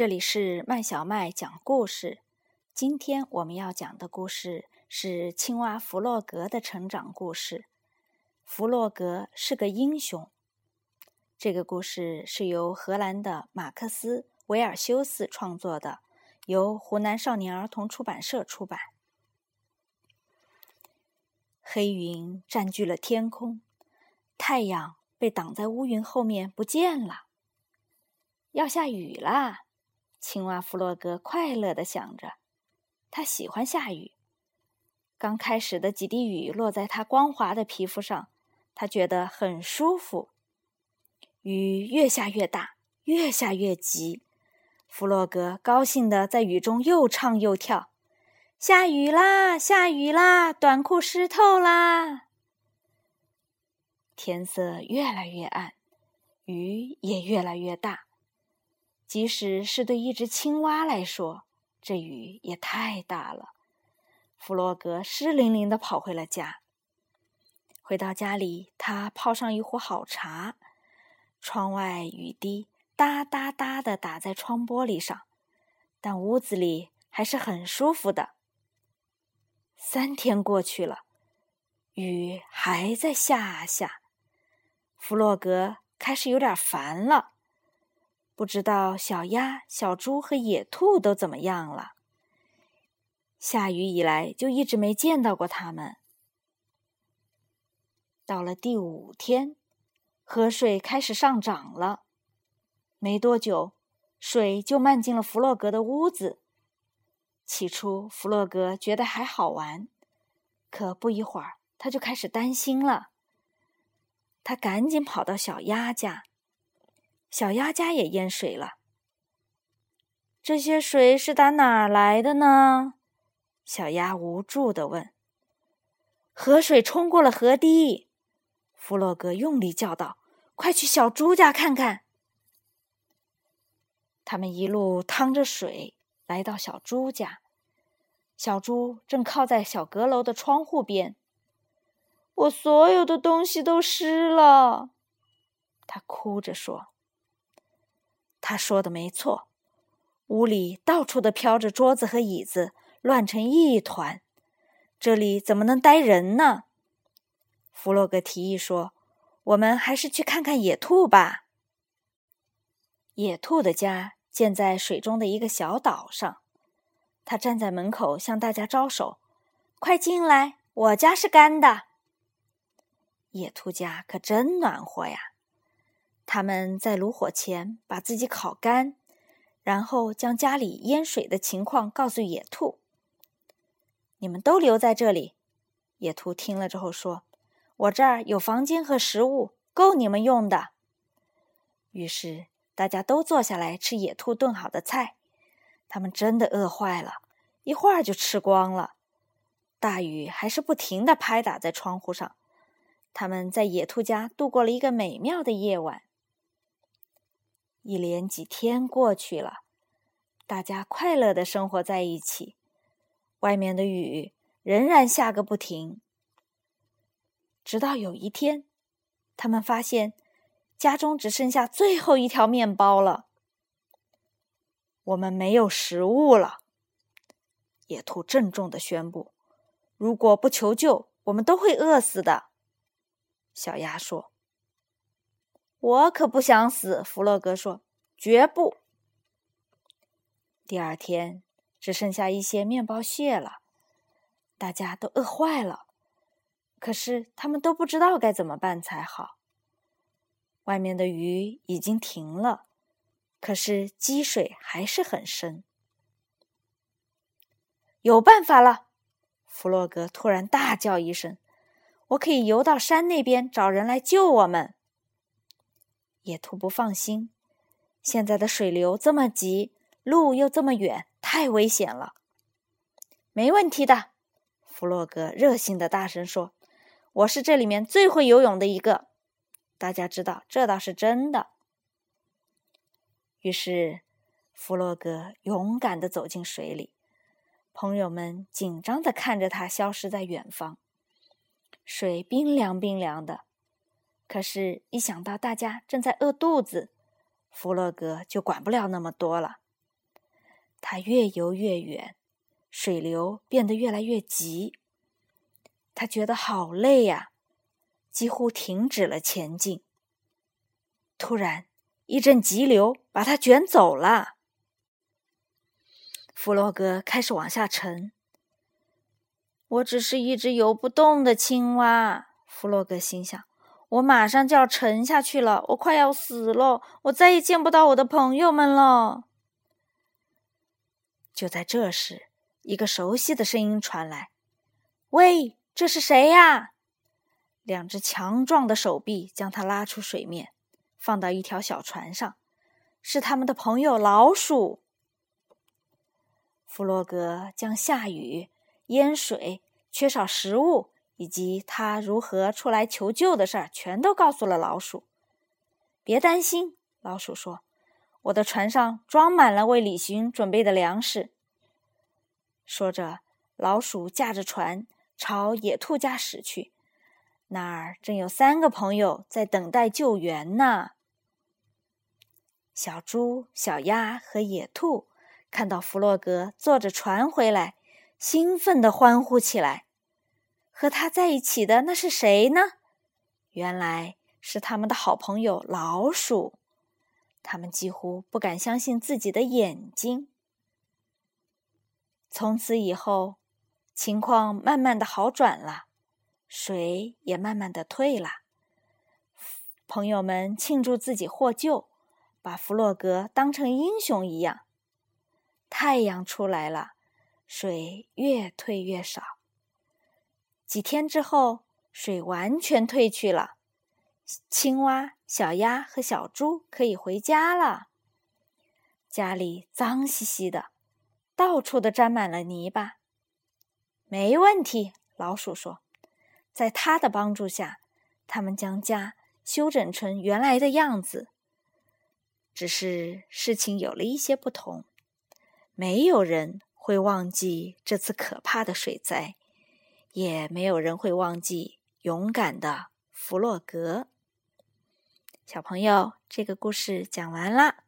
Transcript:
这里是麦小麦讲故事。今天我们要讲的故事是青蛙弗洛格的成长故事。弗洛格是个英雄。这个故事是由荷兰的马克思·维尔修斯创作的，由湖南少年儿童出版社出版。黑云占据了天空，太阳被挡在乌云后面不见了。要下雨啦！青蛙弗洛格快乐地想着，他喜欢下雨。刚开始的几滴雨落在他光滑的皮肤上，他觉得很舒服。雨越下越大，越下越急。弗洛格高兴地在雨中又唱又跳：“下雨啦，下雨啦，短裤湿透啦！”天色越来越暗，雨也越来越大。即使是对一只青蛙来说，这雨也太大了。弗洛格湿淋淋的跑回了家。回到家里，他泡上一壶好茶。窗外雨滴哒哒哒的打在窗玻璃上，但屋子里还是很舒服的。三天过去了，雨还在下下。弗洛格开始有点烦了。不知道小鸭、小猪和野兔都怎么样了？下雨以来就一直没见到过它们。到了第五天，河水开始上涨了。没多久，水就漫进了弗洛格的屋子。起初，弗洛格觉得还好玩，可不一会儿，他就开始担心了。他赶紧跑到小鸭家。小鸭家也淹水了。这些水是打哪儿来的呢？小鸭无助地问。河水冲过了河堤。弗洛格用力叫道：“快去小猪家看看！”他们一路趟着水来到小猪家。小猪正靠在小阁楼的窗户边。我所有的东西都湿了，他哭着说。他说的没错，屋里到处的飘着桌子和椅子，乱成一团。这里怎么能待人呢？弗洛格提议说：“我们还是去看看野兔吧。”野兔的家建在水中的一个小岛上，他站在门口向大家招手：“快进来，我家是干的。”野兔家可真暖和呀。他们在炉火前把自己烤干，然后将家里淹水的情况告诉野兔。你们都留在这里。野兔听了之后说：“我这儿有房间和食物，够你们用的。”于是大家都坐下来吃野兔炖好的菜。他们真的饿坏了，一会儿就吃光了。大雨还是不停的拍打在窗户上。他们在野兔家度过了一个美妙的夜晚。一连几天过去了，大家快乐的生活在一起。外面的雨仍然下个不停。直到有一天，他们发现家中只剩下最后一条面包了。我们没有食物了，野兔郑重的宣布：“如果不求救，我们都会饿死的。”小鸭说。我可不想死，弗洛格说：“绝不。”第二天，只剩下一些面包屑了，大家都饿坏了。可是他们都不知道该怎么办才好。外面的雨已经停了，可是积水还是很深。有办法了！弗洛格突然大叫一声：“我可以游到山那边找人来救我们！”野兔不放心，现在的水流这么急，路又这么远，太危险了。没问题的，弗洛格热心的大声说：“我是这里面最会游泳的一个。”大家知道，这倒是真的。于是，弗洛格勇敢的走进水里，朋友们紧张的看着他消失在远方。水冰凉冰凉的。可是，一想到大家正在饿肚子，弗洛格就管不了那么多了。他越游越远，水流变得越来越急。他觉得好累呀，几乎停止了前进。突然，一阵急流把他卷走了。弗洛格开始往下沉。我只是一只游不动的青蛙，弗洛格心想。我马上就要沉下去了，我快要死了，我再也见不到我的朋友们了。就在这时，一个熟悉的声音传来：“喂，这是谁呀？”两只强壮的手臂将他拉出水面，放到一条小船上，是他们的朋友老鼠。弗洛格将下雨、淹水、缺少食物。以及他如何出来求救的事儿，全都告诉了老鼠。别担心，老鼠说：“我的船上装满了为旅行准备的粮食。”说着，老鼠驾着船朝野兔家驶去。那儿正有三个朋友在等待救援呢。小猪、小鸭和野兔看到弗洛格坐着船回来，兴奋地欢呼起来。和他在一起的那是谁呢？原来是他们的好朋友老鼠。他们几乎不敢相信自己的眼睛。从此以后，情况慢慢的好转了，水也慢慢的退了。朋友们庆祝自己获救，把弗洛格当成英雄一样。太阳出来了，水越退越少。几天之后，水完全退去了，青蛙、小鸭和小猪可以回家了。家里脏兮兮的，到处都沾满了泥巴。没问题，老鼠说，在他的帮助下，他们将家修整成原来的样子。只是事情有了一些不同，没有人会忘记这次可怕的水灾。也没有人会忘记勇敢的弗洛格。小朋友，这个故事讲完了。